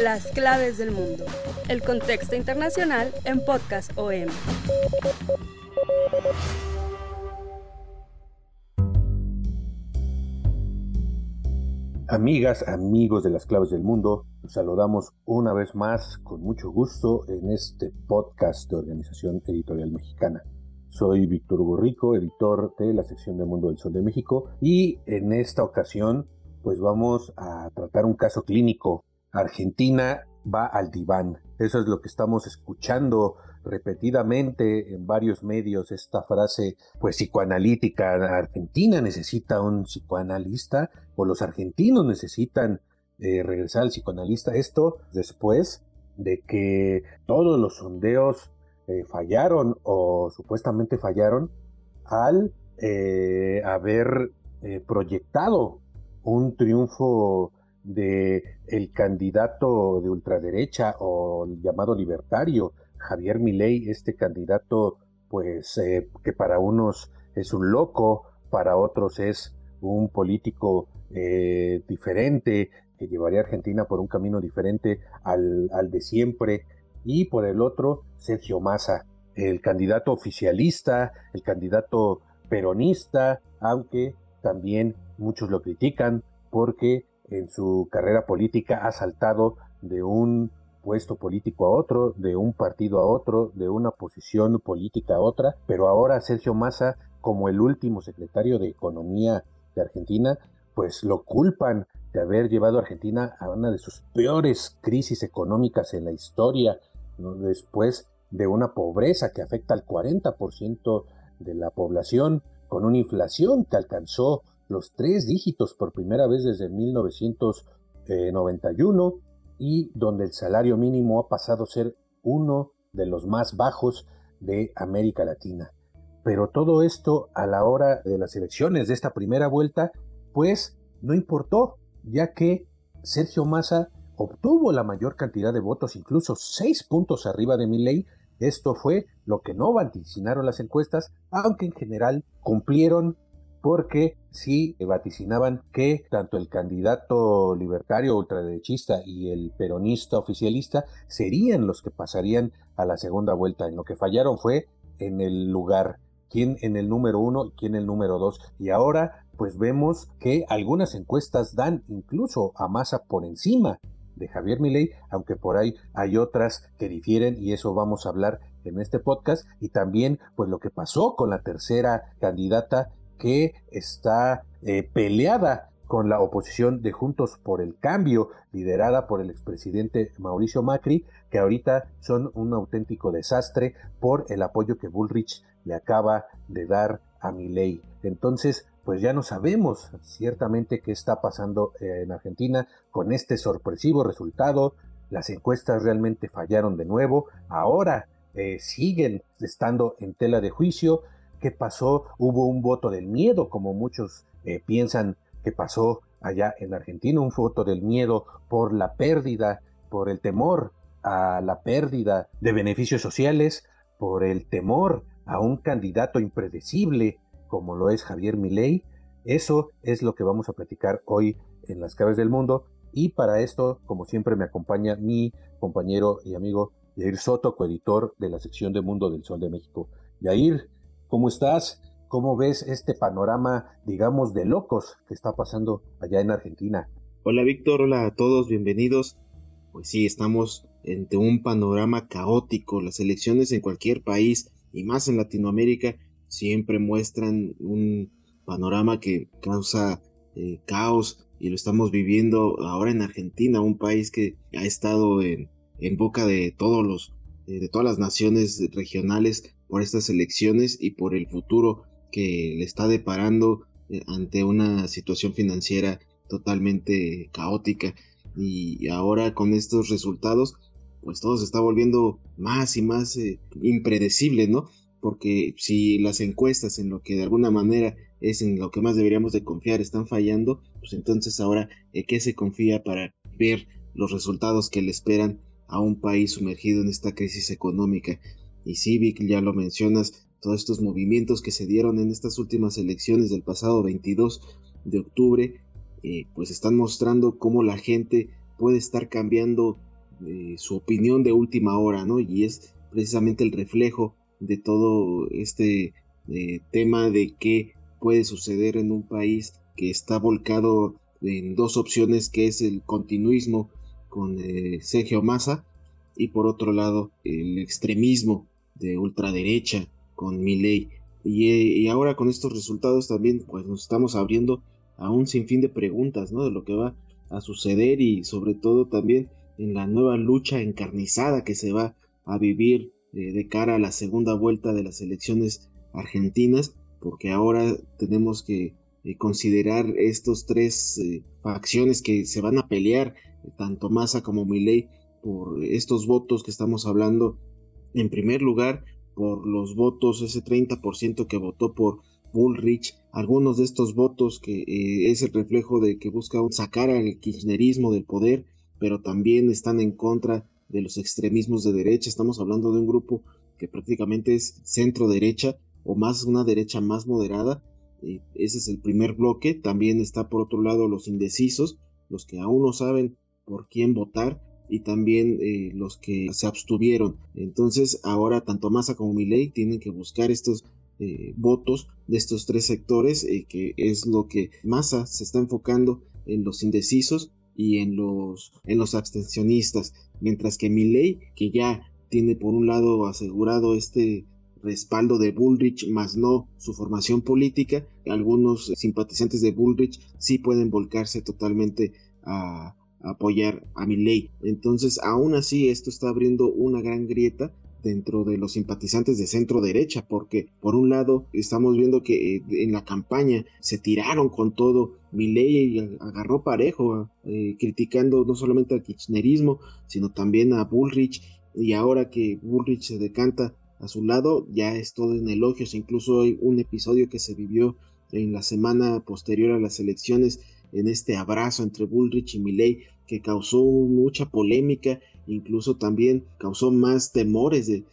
Las claves del mundo. El contexto internacional en Podcast OM. Amigas, amigos de las claves del mundo, saludamos una vez más con mucho gusto en este podcast de Organización Editorial Mexicana. Soy Víctor Hugo Rico, editor de la sección de Mundo del Sol de México, y en esta ocasión pues vamos a tratar un caso clínico. Argentina va al diván. Eso es lo que estamos escuchando repetidamente en varios medios, esta frase pues psicoanalítica. Argentina necesita un psicoanalista o los argentinos necesitan eh, regresar al psicoanalista. Esto después de que todos los sondeos eh, fallaron o supuestamente fallaron al eh, haber proyectado un triunfo de el candidato de ultraderecha o el llamado libertario, Javier Milei, este candidato pues eh, que para unos es un loco, para otros es un político eh, diferente, que llevaría a Argentina por un camino diferente al, al de siempre, y por el otro Sergio Massa, el candidato oficialista, el candidato peronista, aunque también muchos lo critican porque en su carrera política ha saltado de un puesto político a otro, de un partido a otro, de una posición política a otra, pero ahora Sergio Massa, como el último secretario de Economía de Argentina, pues lo culpan de haber llevado a Argentina a una de sus peores crisis económicas en la historia, después de una pobreza que afecta al 40% de la población, con una inflación que alcanzó los tres dígitos por primera vez desde 1991 y donde el salario mínimo ha pasado a ser uno de los más bajos de América Latina. Pero todo esto a la hora de las elecciones de esta primera vuelta, pues no importó, ya que Sergio Massa obtuvo la mayor cantidad de votos, incluso seis puntos arriba de Milley. Esto fue lo que no vaticinaron las encuestas, aunque en general cumplieron porque sí vaticinaban que tanto el candidato libertario ultraderechista y el peronista oficialista serían los que pasarían a la segunda vuelta. En lo que fallaron fue en el lugar, quién en el número uno y quién en el número dos. Y ahora pues vemos que algunas encuestas dan incluso a Massa por encima de Javier Milei, aunque por ahí hay otras que difieren y eso vamos a hablar en este podcast y también pues lo que pasó con la tercera candidata que está eh, peleada con la oposición de Juntos por el Cambio, liderada por el expresidente Mauricio Macri, que ahorita son un auténtico desastre por el apoyo que Bullrich le acaba de dar a Milei. Entonces, pues ya no sabemos ciertamente qué está pasando eh, en Argentina con este sorpresivo resultado. Las encuestas realmente fallaron de nuevo. Ahora eh, siguen estando en tela de juicio ¿Qué pasó? Hubo un voto del miedo, como muchos eh, piensan que pasó allá en Argentina, un voto del miedo por la pérdida, por el temor a la pérdida de beneficios sociales, por el temor a un candidato impredecible como lo es Javier Milei. Eso es lo que vamos a platicar hoy en las claves del mundo y para esto, como siempre, me acompaña mi compañero y amigo Yair Soto, coeditor de la sección de Mundo del Sol de México. Yair, ¿Cómo estás? ¿Cómo ves este panorama, digamos, de locos que está pasando allá en Argentina? Hola Víctor, hola a todos, bienvenidos. Pues sí, estamos ante un panorama caótico. Las elecciones en cualquier país y más en Latinoamérica siempre muestran un panorama que causa eh, caos y lo estamos viviendo ahora en Argentina, un país que ha estado en, en boca de todos los eh, de todas las naciones regionales por estas elecciones y por el futuro que le está deparando eh, ante una situación financiera totalmente caótica. Y ahora con estos resultados, pues todo se está volviendo más y más eh, impredecible, ¿no? Porque si las encuestas en lo que de alguna manera es en lo que más deberíamos de confiar están fallando, pues entonces ahora ¿en qué se confía para ver los resultados que le esperan a un país sumergido en esta crisis económica? Y Civic, ya lo mencionas, todos estos movimientos que se dieron en estas últimas elecciones del pasado 22 de octubre, eh, pues están mostrando cómo la gente puede estar cambiando eh, su opinión de última hora, ¿no? Y es precisamente el reflejo de todo este eh, tema de qué puede suceder en un país que está volcado en dos opciones, que es el continuismo con Sergio Massa y por otro lado el extremismo de ultraderecha con Milley. Y, y ahora con estos resultados también pues nos estamos abriendo a un sinfín de preguntas, ¿no? De lo que va a suceder y sobre todo también en la nueva lucha encarnizada que se va a vivir eh, de cara a la segunda vuelta de las elecciones argentinas, porque ahora tenemos que eh, considerar estos tres eh, facciones que se van a pelear, tanto Massa como Milei, por estos votos que estamos hablando. En primer lugar, por los votos, ese 30% que votó por Bullrich, algunos de estos votos que es el reflejo de que busca sacar al kirchnerismo del poder, pero también están en contra de los extremismos de derecha. Estamos hablando de un grupo que prácticamente es centro derecha o más una derecha más moderada. ese es el primer bloque. También está por otro lado los indecisos, los que aún no saben por quién votar y también eh, los que se abstuvieron. Entonces ahora tanto Massa como Milei tienen que buscar estos eh, votos de estos tres sectores, eh, que es lo que Massa se está enfocando en los indecisos y en los, en los abstencionistas, mientras que Milley, que ya tiene por un lado asegurado este respaldo de Bullrich, más no su formación política, algunos simpatizantes de Bullrich sí pueden volcarse totalmente a, apoyar a Milley. Entonces, aún así, esto está abriendo una gran grieta dentro de los simpatizantes de centro derecha, porque por un lado estamos viendo que eh, en la campaña se tiraron con todo. Milei agarró parejo, eh, criticando no solamente al kirchnerismo, sino también a Bullrich, y ahora que Bullrich se decanta a su lado, ya es todo en elogios, incluso hay un episodio que se vivió en la semana posterior a las elecciones, en este abrazo entre Bullrich y Milley, que causó mucha polémica incluso también causó más temores de,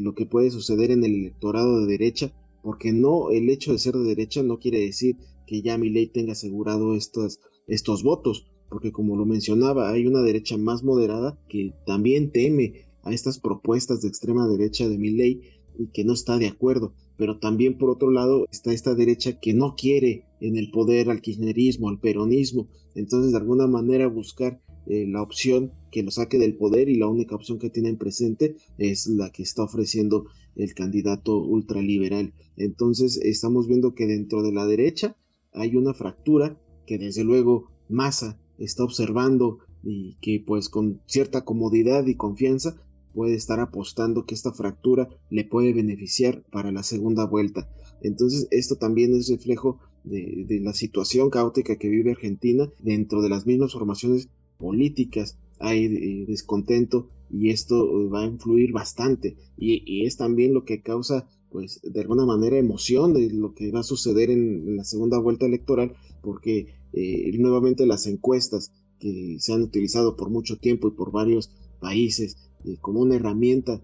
lo que puede suceder en el electorado de derecha, porque no el hecho de ser de derecha no quiere decir que ya mi ley tenga asegurado estos, votos, porque como lo mencionaba, hay una derecha más moderada que también teme a estas propuestas de extrema derecha de mi ley y que no está de acuerdo. Pero también por otro lado está esta derecha que no quiere en el poder al kirchnerismo, al peronismo. Entonces de alguna manera buscar eh, la opción que lo saque del poder y la única opción que tienen presente es la que está ofreciendo el candidato ultraliberal. Entonces estamos viendo que dentro de la derecha hay una fractura que desde luego Massa está observando y que pues con cierta comodidad y confianza puede estar apostando que esta fractura le puede beneficiar para la segunda vuelta. Entonces esto también es reflejo de, la situación caótica que vive Argentina dentro de las mismas formaciones políticas, hay eh, descontento y esto eh, va a influir bastante. Y, es también lo que causa pues de alguna manera emoción de lo que va a suceder en, la segunda vuelta electoral porque eh, nuevamente las encuestas que se han utilizado por mucho tiempo y por varios países como una herramienta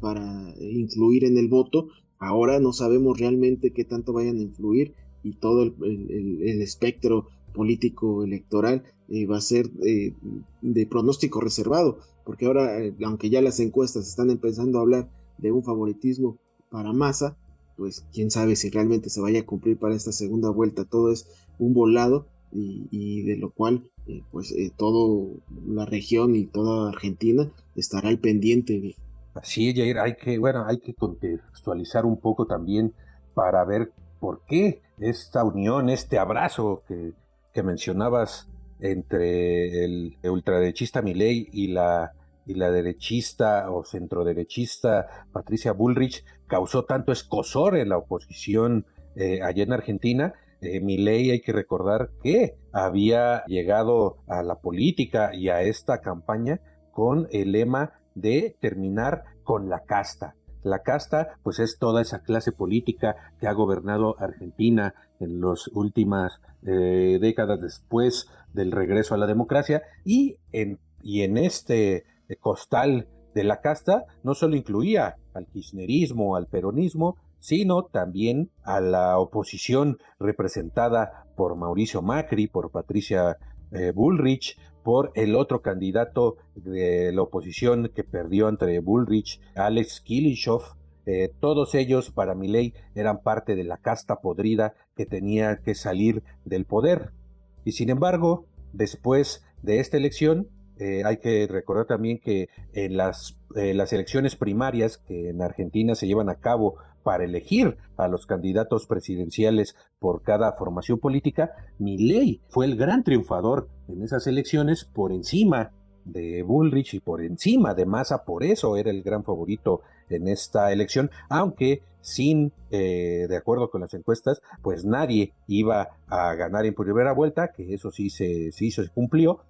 para influir en el voto ahora no sabemos realmente qué tanto vayan a influir y todo el espectro político electoral eh, va a ser eh, de pronóstico reservado, porque ahora, eh, aunque ya las encuestas están empezando a hablar de un favoritismo para Massa, pues quién sabe si realmente se vaya a cumplir para esta segunda vuelta. Todo es un volado y, de lo cual, pues toda la región y toda Argentina estará al pendiente de. Así, Jair, hay que, bueno, hay que contextualizar un poco también para ver por qué esta unión, este abrazo que mencionabas entre el ultraderechista Milei y la, y la derechista o centroderechista Patricia Bullrich causó tanto escosor en la oposición eh, allá en Argentina, eh, Milei hay que recordar que había llegado a la política y a esta campaña con el lema de terminar con la casta. La casta, pues es toda esa clase política que ha gobernado Argentina en las últimas eh, décadas después del regreso a la democracia. Y en, y en este costal de la casta no solo incluía al kirchnerismo, al peronismo, sino también a la oposición representada por Mauricio Macri, por Patricia eh, Bullrich, por el otro candidato de la oposición que perdió entre Bullrich, Alex Kilishov. Eh, todos ellos, para mi ley, eran parte de la casta podrida que tenía que salir del poder. Y sin embargo, después de esta elección, eh, hay que recordar también que en las, las elecciones primarias que en Argentina se llevan a cabo para elegir a los candidatos presidenciales por cada formación política, Milley fue el gran triunfador en esas elecciones por encima de Bullrich y por encima de Massa, por eso era el gran favorito en esta elección, aunque sin, eh, de acuerdo con las encuestas, pues nadie iba a ganar en primera vuelta, que eso sí se, sí se cumplió,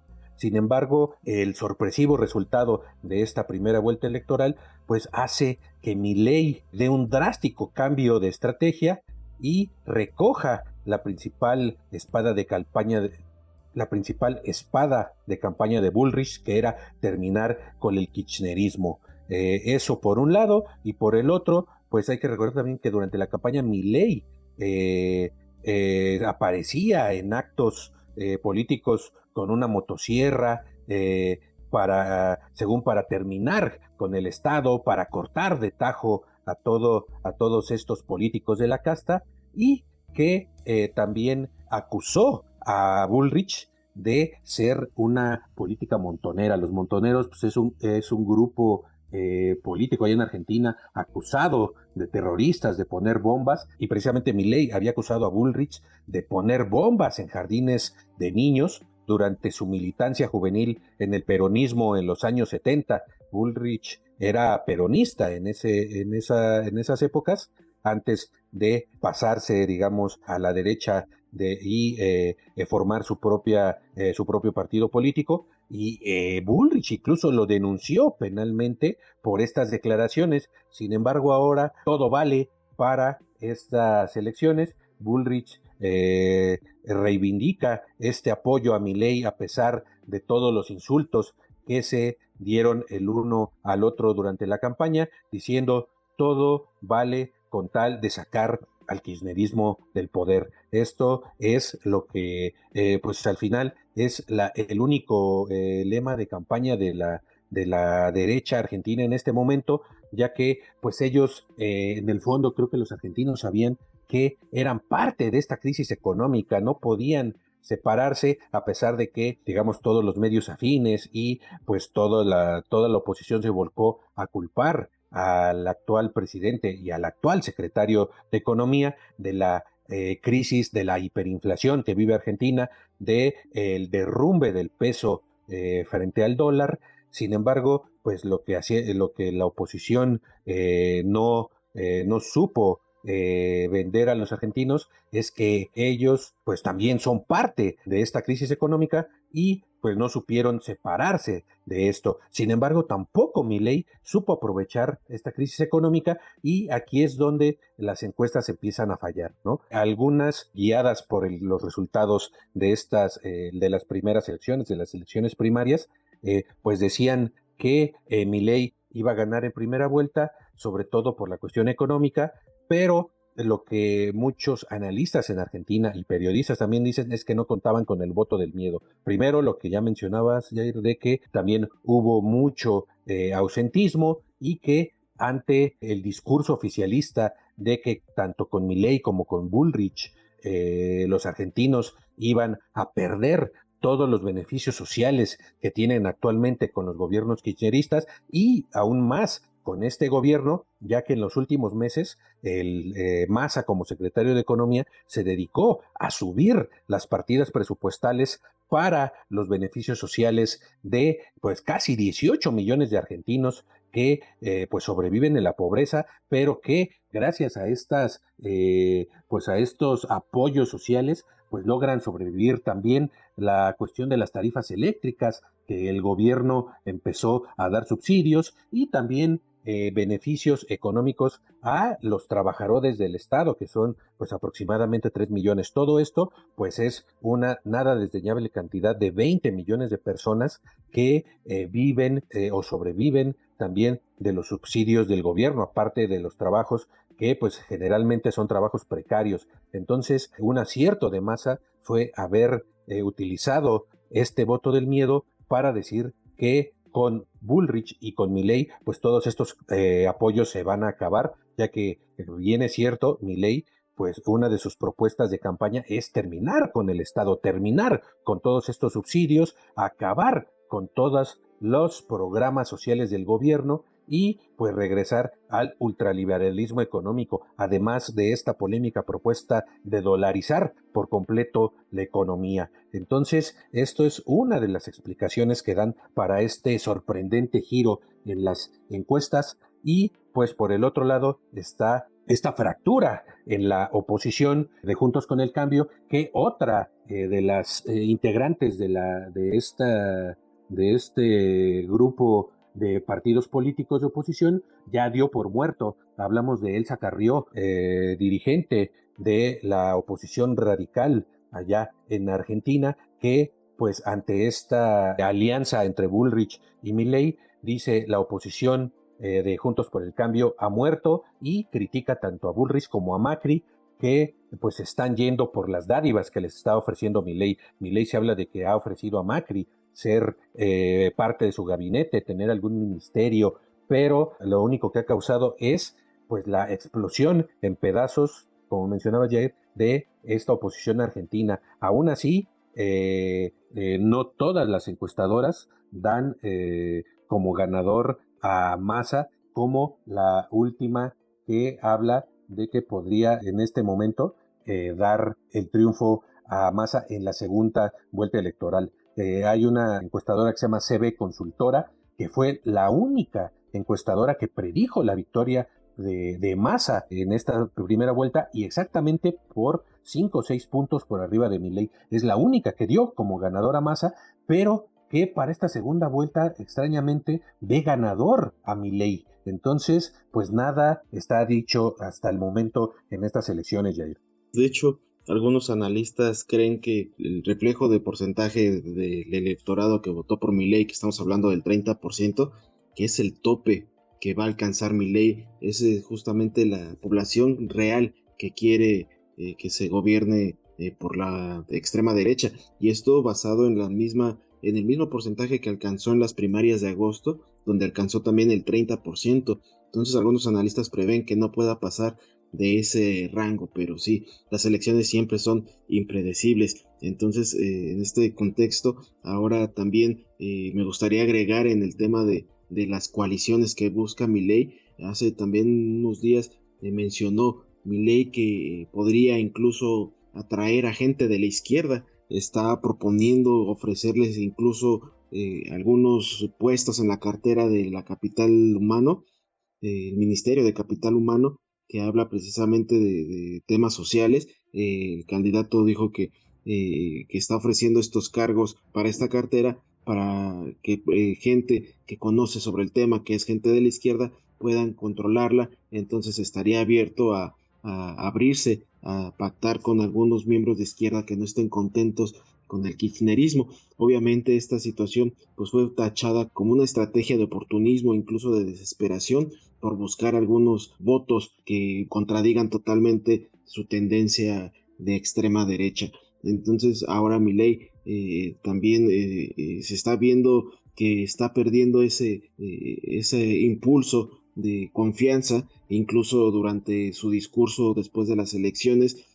sin embargo, el sorpresivo resultado de esta primera vuelta electoral pues hace que ley dé un drástico cambio de estrategia y recoja la principal espada de campaña de, la principal espada de campaña de Bullrich, que era terminar con el kirchnerismo. Eh, eso por un lado, y por el otro, pues hay que recordar también que durante la campaña Milley eh, eh, aparecía en actos políticos con una motosierra, eh, para, según para terminar con el Estado, para cortar de tajo a, todo, a todos estos políticos de la casta, y que eh, también acusó a Bullrich de ser una política montonera. Los montoneros pues, es, un, es un grupo eh, político ahí en Argentina acusado de terroristas, de poner bombas, y precisamente Milley había acusado a Bullrich de poner bombas en jardines de niños durante su militancia juvenil en el peronismo en los años 70. Bullrich era peronista en, ese, en, esa, en esas épocas, antes de pasarse, digamos, a la derecha de, y eh, eh, formar eh, su propio partido político. Y Bullrich incluso lo denunció penalmente por estas declaraciones. Sin embargo, ahora todo vale para estas elecciones. Bullrich eh, reivindica este apoyo a mi ley a pesar de todos los insultos que se dieron el uno al otro durante la campaña, diciendo todo vale con tal de sacar al kirchnerismo del poder. Esto es lo que, eh, pues al final, es el único eh, lema de campaña de la, de la derecha argentina en este momento, ya que pues ellos en el fondo creo que los argentinos sabían que eran parte de esta crisis económica, no podían separarse a pesar de que digamos todos los medios afines y pues toda la, toda la oposición se volcó a culpar al actual presidente y al actual secretario de Economía de la eh, crisis de la hiperinflación que vive Argentina, de el derrumbe del peso eh, frente al dólar. Sin embargo, pues lo que hacía, lo que la oposición eh, no, no supo vender a los argentinos es que ellos pues también son parte de esta crisis económica y pues no supieron separarse de esto. Sin embargo, tampoco Milei supo aprovechar esta crisis económica y aquí es donde las encuestas empiezan a fallar, ¿no? Algunas guiadas por los resultados de estas, eh, de las primeras elecciones, de las elecciones primarias, eh, pues decían que eh, Milei iba a ganar en primera vuelta, sobre todo por la cuestión económica, pero lo que muchos analistas en Argentina y periodistas también dicen es que no contaban con el voto del miedo. Primero, lo que ya mencionabas, Jair, de que también hubo mucho eh, ausentismo y que ante el discurso oficialista de que tanto con Milei como con Bullrich eh, los argentinos iban a perder todos los beneficios sociales que tienen actualmente con los gobiernos kirchneristas y aún más con este gobierno, ya que en los últimos meses el eh, Massa como secretario de Economía se dedicó a subir las partidas presupuestales para los beneficios sociales de pues casi 18 millones de argentinos que eh, pues sobreviven en la pobreza, pero que gracias a estas eh, pues a estos apoyos sociales pues logran sobrevivir también la cuestión de las tarifas eléctricas que el gobierno empezó a dar subsidios y también eh, beneficios económicos a los trabajadores del Estado, que son pues aproximadamente 3 millones. Todo esto pues es una nada desdeñable cantidad de 20 millones de personas que eh, viven eh, o sobreviven también de los subsidios del gobierno, aparte de los trabajos que pues generalmente son trabajos precarios. Entonces, un acierto de masa fue haber utilizado este voto del miedo para decir que con Bullrich y con Milley, pues todos estos eh, apoyos se van a acabar, ya que viene cierto, Milley, pues una de sus propuestas de campaña es terminar con el Estado, terminar con todos estos subsidios, acabar con todos los programas sociales del gobierno y pues regresar al ultraliberalismo económico, además de esta polémica propuesta de dolarizar por completo la economía. Entonces, esto es una de las explicaciones que dan para este sorprendente giro en las encuestas y pues por el otro lado está esta fractura en la oposición de Juntos con el Cambio que otra eh, de las eh, integrantes de la de esta de este grupo de partidos políticos de oposición ya dio por muerto. Hablamos de Elsa Carrió, eh, dirigente de la oposición radical allá en Argentina, que pues ante esta alianza entre Bullrich y Milley, dice la oposición eh, de Juntos por el Cambio ha muerto y critica tanto a Bullrich como a Macri que pues están yendo por las dádivas que les está ofreciendo Milley. Milley se habla de que ha ofrecido a Macri ser eh, parte de su gabinete, tener algún ministerio, pero lo único que ha causado es pues la explosión en pedazos, como mencionaba Jair, de esta oposición argentina. Aún así, eh, eh, no todas las encuestadoras dan como ganador a Massa, como la última que habla de que podría en este momento dar el triunfo a Massa en la segunda vuelta electoral. Eh, hay una encuestadora que se llama CB Consultora, que fue la única encuestadora que predijo la victoria de, Massa en esta primera vuelta y exactamente por 5 o 6 puntos por arriba de Milley. Es la única que dio como ganadora Massa, pero que para esta segunda vuelta extrañamente ve ganador a Milley. Entonces, pues nada está dicho hasta el momento en estas elecciones, Jair. De hecho, algunos analistas creen que el reflejo de porcentaje del electorado que votó por mi ley, que estamos hablando del 30%, que es el tope que va a alcanzar mi ley, es eh, justamente la población real que quiere eh, que se gobierne eh, por la extrema derecha. Y esto basado en la misma en el mismo porcentaje que alcanzó en las primarias de agosto, donde alcanzó también el 30%. Entonces algunos analistas prevén que no pueda pasar de ese rango, pero sí, las elecciones siempre son impredecibles. Entonces, eh, en este contexto, ahora también eh, me gustaría agregar en el tema de, de las coaliciones que busca mi ley. Hace también unos días eh, mencionó mi ley que podría incluso atraer a gente de la izquierda. Está proponiendo ofrecerles incluso algunos puestos en la cartera de la capital humano, el Ministerio de Capital Humano, que habla precisamente de, temas sociales. Eh, el candidato dijo que, eh, que, está ofreciendo estos cargos para esta cartera para que eh, gente que conoce sobre el tema, que es gente de la izquierda, puedan controlarla. Entonces estaría abierto a, a abrirse, a pactar con algunos miembros de izquierda que no estén contentos con el kirchnerismo. Obviamente esta situación pues fue tachada como una estrategia de oportunismo, incluso de desesperación, por buscar algunos votos que contradigan totalmente su tendencia de extrema derecha. Entonces ahora mi ley eh, también eh, eh, se está viendo que está perdiendo ese, ese impulso de confianza, incluso durante su discurso después de las elecciones,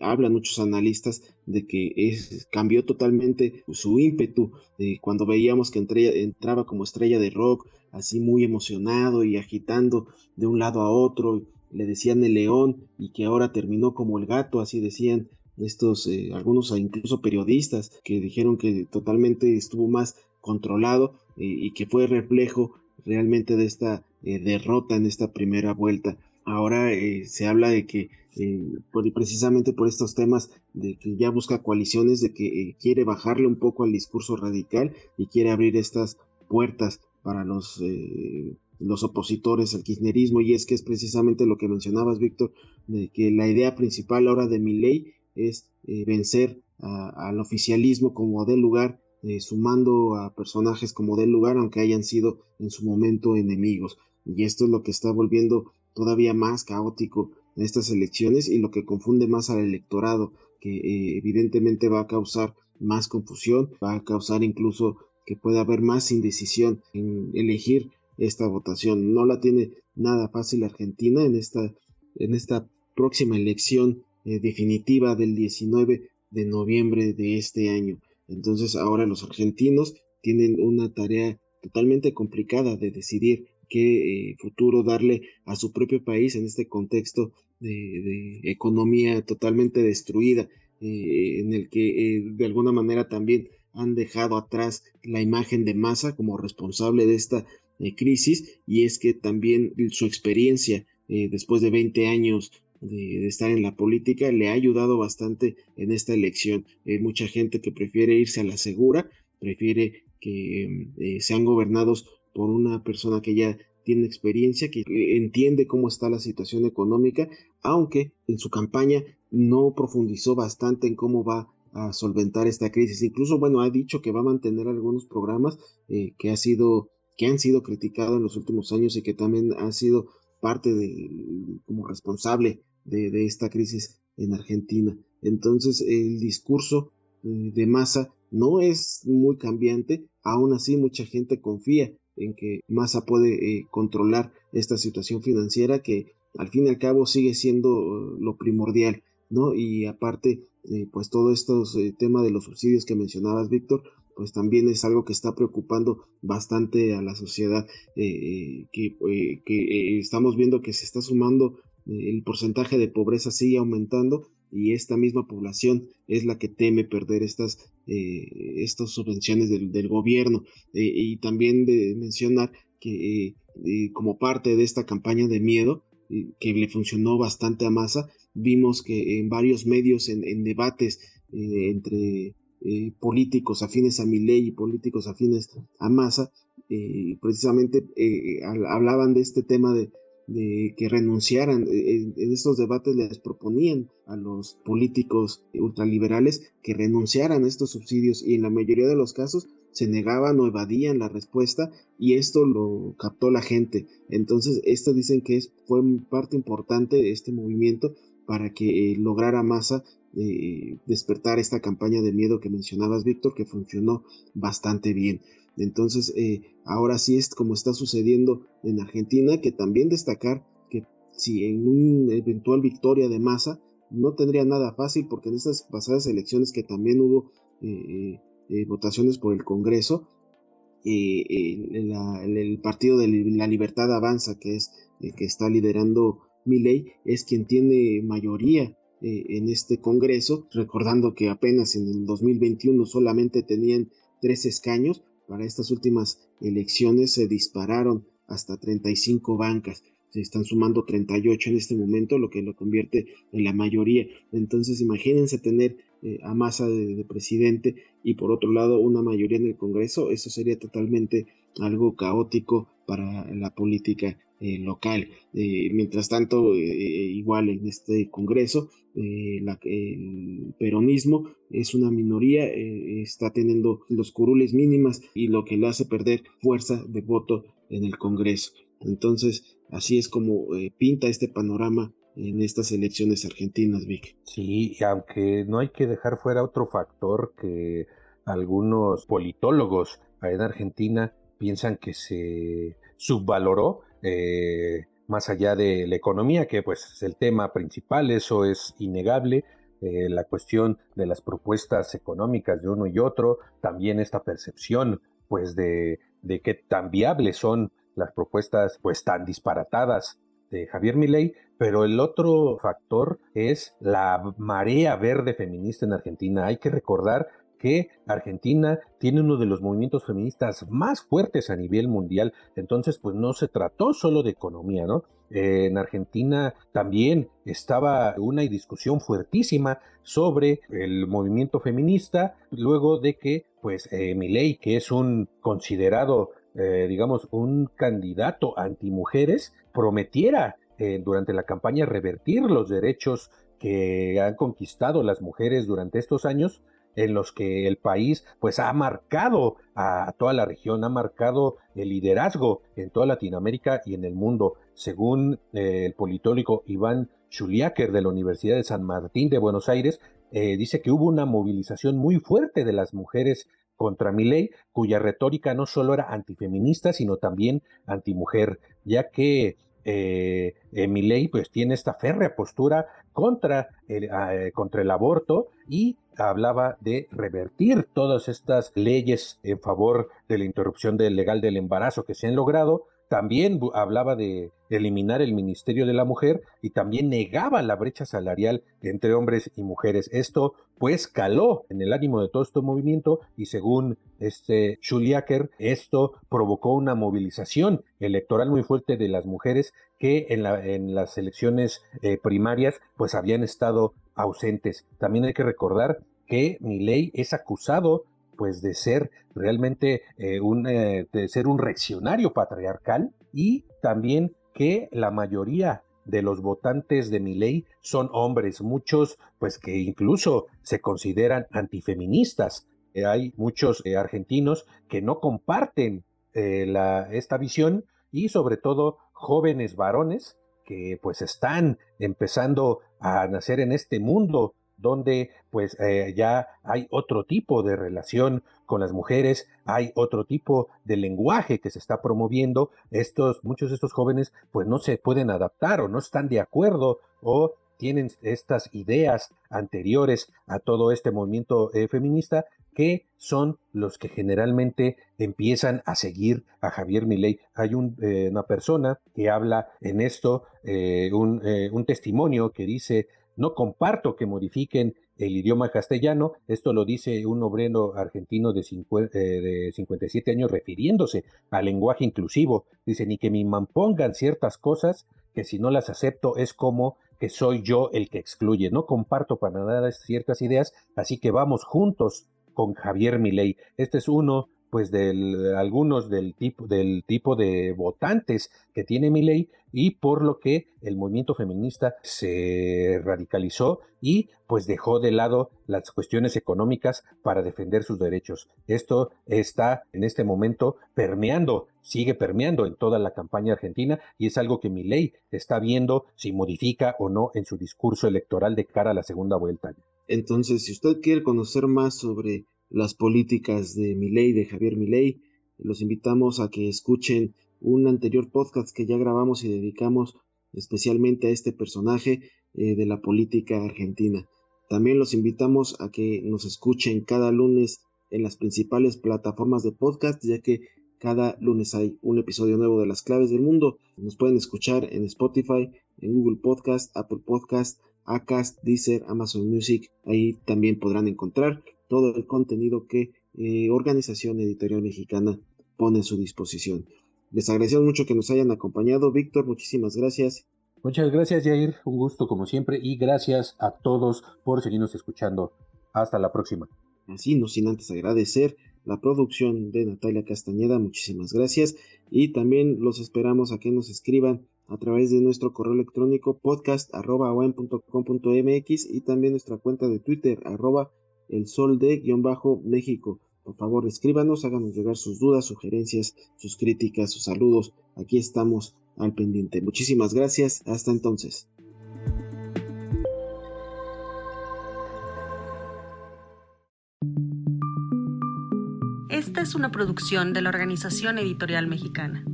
hablan muchos analistas de que cambió totalmente su ímpetu, cuando veíamos que entraba como estrella de rock, así muy emocionado y agitando de un lado a otro, le decían el león y que ahora terminó como el gato, así decían estos, eh, algunos incluso periodistas que dijeron que totalmente estuvo más controlado eh, y que fue reflejo realmente de esta derrota en esta primera vuelta. Ahora se habla de que precisamente por estos temas de que ya busca coaliciones, de que quiere bajarle un poco al discurso radical y quiere abrir estas puertas para los los opositores al kirchnerismo. Y es que es precisamente lo que mencionabas Víctor de que la idea principal ahora de mi ley es eh, vencer al oficialismo como del lugar eh, sumando a personajes como del lugar aunque hayan sido en su momento enemigos. Y esto es lo que está volviendo todavía más caótico en estas elecciones y lo que confunde más al electorado que eh, evidentemente va a causar más confusión va a causar incluso que pueda haber más indecisión en elegir esta votación. No la tiene nada fácil Argentina en esta, en esta próxima elección eh, definitiva del 19 de noviembre de este año. Entonces ahora los argentinos tienen una tarea totalmente complicada de decidir qué eh, futuro darle a su propio país en este contexto de, economía totalmente destruida, eh, en el que de alguna manera también han dejado atrás la imagen de Massa como responsable de esta crisis y es que también su experiencia eh, después de 20 años de, estar en la política le ha ayudado bastante en esta elección. Mucha gente que prefiere irse a la segura, prefiere que eh, sean gobernados por una persona que ya tiene experiencia, que entiende cómo está la situación económica, aunque en su campaña no profundizó bastante en cómo va a solventar esta crisis. Incluso, bueno, ha dicho que va a mantener algunos programas eh, que ha sido que han sido criticados en los últimos años y que también han sido parte de, como responsable de, esta crisis en Argentina. Entonces el discurso eh, de Massa no es muy cambiante, aún así mucha gente confía en que Massa puede eh, controlar esta situación financiera que al fin y al cabo sigue siendo eh, lo primordial, ¿no? Y aparte, pues todo estos tema de los subsidios que mencionabas, Víctor, pues también es algo que está preocupando bastante a la sociedad, eh, eh, que, eh, que estamos viendo que se está sumando, el porcentaje de pobreza sigue aumentando y esta misma población es la que teme perder estas, estas subvenciones del, del gobierno. y también de mencionar que como parte de esta campaña de miedo, que le funcionó bastante a Massa, vimos que en varios medios, en, debates entre eh, políticos afines a ley y políticos afines a Massa, eh, precisamente eh, hablaban de este tema de, que renunciaran. En, estos debates les proponían a los políticos ultraliberales que renunciaran a estos subsidios y en la mayoría de los casos se negaban o evadían la respuesta y esto lo captó la gente. Entonces, esto dicen que es, fue parte importante de este movimiento para que lograra Massa despertar esta campaña de miedo que mencionabas, Víctor, que funcionó bastante bien. Entonces, eh, ahora sí es como está sucediendo en Argentina, que también destacar que si en una eventual victoria de masa, no tendría nada fácil, porque en estas pasadas elecciones que también hubo eh, eh, votaciones por el Congreso, el partido de la libertad avanza, que es el que está liderando Milei, es quien tiene mayoría en este Congreso, recordando que apenas en el 2021 solamente tenían tres escaños, para estas últimas elecciones se dispararon hasta 35 bancas. Se están sumando 38 en este momento, lo que lo convierte en la mayoría. Entonces, imagínense tener eh, a masa de, presidente y por otro lado una mayoría en el Congreso. Eso sería totalmente algo caótico para la política eh, local. mientras tanto, igual en este Congreso, eh, el peronismo es una minoría, eh, está teniendo los curules mínimas y lo que le hace perder fuerza de voto en el Congreso. Entonces, así es como eh, pinta este panorama en estas elecciones argentinas, Vic. Sí, aunque no hay que dejar fuera otro factor que algunos politólogos en Argentina piensan que se subvaloró más allá de la economía, que pues es el tema principal, eso es innegable, eh, la cuestión de las propuestas económicas de uno y otro, también esta percepción pues de, de qué tan viables son las propuestas pues tan disparatadas de Javier Milei, pero el otro factor es la marea verde feminista en Argentina. Hay que recordar que Argentina tiene uno de los movimientos feministas más fuertes a nivel mundial, entonces pues no se trató solo de economía, ¿no? en Argentina también estaba una discusión fuertísima sobre el movimiento feminista, luego de que pues eh, Milei, que es un considerado eh, digamos, un candidato antimujeres prometiera eh, durante la campaña revertir los derechos que han conquistado las mujeres durante estos años en los que el país pues ha marcado a toda la región, ha marcado el liderazgo en toda Latinoamérica y en el mundo. Según eh, el politólogo Iván Schuliaker de la Universidad de San Martín de Buenos Aires, dice que hubo una movilización muy fuerte de las mujeres contra Milei, cuya retórica no solo era antifeminista, sino también antimujer, ya que eh, eh Milei pues tiene esta férrea postura contra el, eh, contra el aborto y hablaba de revertir todas estas leyes en favor de la interrupción del legal del embarazo que se han logrado, también hablaba de eliminar el Ministerio de la Mujer y también negaba la brecha salarial entre hombres y mujeres. Esto pues caló en el ánimo de todo este movimiento y según este Schuliaker, esto provocó una movilización electoral muy fuerte de las mujeres que en, la, en las elecciones eh, primarias pues habían estado ausentes. También hay que recordar que Milei es acusado pues de ser realmente eh, un, eh, de ser un reaccionario patriarcal y también que la mayoría de los votantes de mi ley son hombres, muchos pues que incluso se consideran antifeministas. Eh, hay muchos argentinos que no comparten esta visión y sobre todo jóvenes varones que pues están empezando a nacer en este mundo donde pues eh, ya hay otro tipo de relación con las mujeres, hay otro tipo de lenguaje que se está promoviendo, estos, muchos de estos jóvenes pues no se pueden adaptar o no están de acuerdo o tienen estas ideas anteriores a todo este movimiento eh, feminista que son los que generalmente empiezan a seguir a Javier Milei. Hay eh, una persona que habla en esto, un, un testimonio que dice no comparto que modifiquen el idioma castellano. Esto lo dice un obrero argentino de, 57 eh, años refiriéndose al lenguaje inclusivo. Dice, ni que me impongan ciertas cosas que si no las acepto es como que soy yo el que excluye. No comparto para nada ciertas ideas, así que vamos juntos con Javier Milei. Este es uno pues de algunos del tipo, del tipo de votantes que tiene mi ley y por lo que el movimiento feminista se radicalizó y pues dejó de lado las cuestiones económicas para defender sus derechos. Esto está en este momento permeando, sigue permeando en toda la campaña argentina y es algo que mi ley está viendo si modifica o no en su discurso electoral de cara a la segunda vuelta. Entonces, si usted quiere conocer más sobre las políticas de Milei, de Javier Milei. Los invitamos a que escuchen un anterior podcast que ya grabamos y dedicamos especialmente a este personaje eh, de la política argentina. También los invitamos a que nos escuchen cada lunes en las principales plataformas de podcast, ya que cada lunes hay un episodio nuevo de las claves del mundo. Nos pueden escuchar en Spotify, en Google Podcast, Apple Podcast, Acast, Deezer, Amazon Music. Ahí también podrán encontrar todo el contenido que eh, Organización Editorial Mexicana pone a su disposición. Les agradecemos mucho que nos hayan acompañado. Víctor, muchísimas gracias. Muchas gracias, Jair. Un gusto como siempre y gracias a todos por seguirnos escuchando. Hasta la próxima. Así, no sin antes agradecer la producción de Natalia Castañeda, muchísimas gracias. Y también los esperamos a que nos escriban a través de nuestro correo electrónico podcast.com.mx y también nuestra cuenta de Twitter arroba el sol de guion bajo México. Por favor, escríbanos, háganos llegar sus dudas, sugerencias, sus críticas, sus saludos. Aquí estamos al pendiente. Muchísimas gracias. Hasta entonces. Es una producción de la Organización Editorial Mexicana.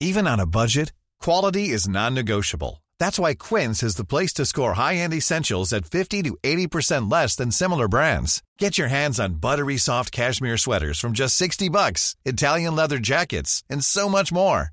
Even on a budget. Quality is non-negotiable. That's why Quince is the place to score high-end essentials at 50 to 80% less than similar brands. Get your hands on buttery soft cashmere sweaters from just 60 bucks, Italian leather jackets, and so much more.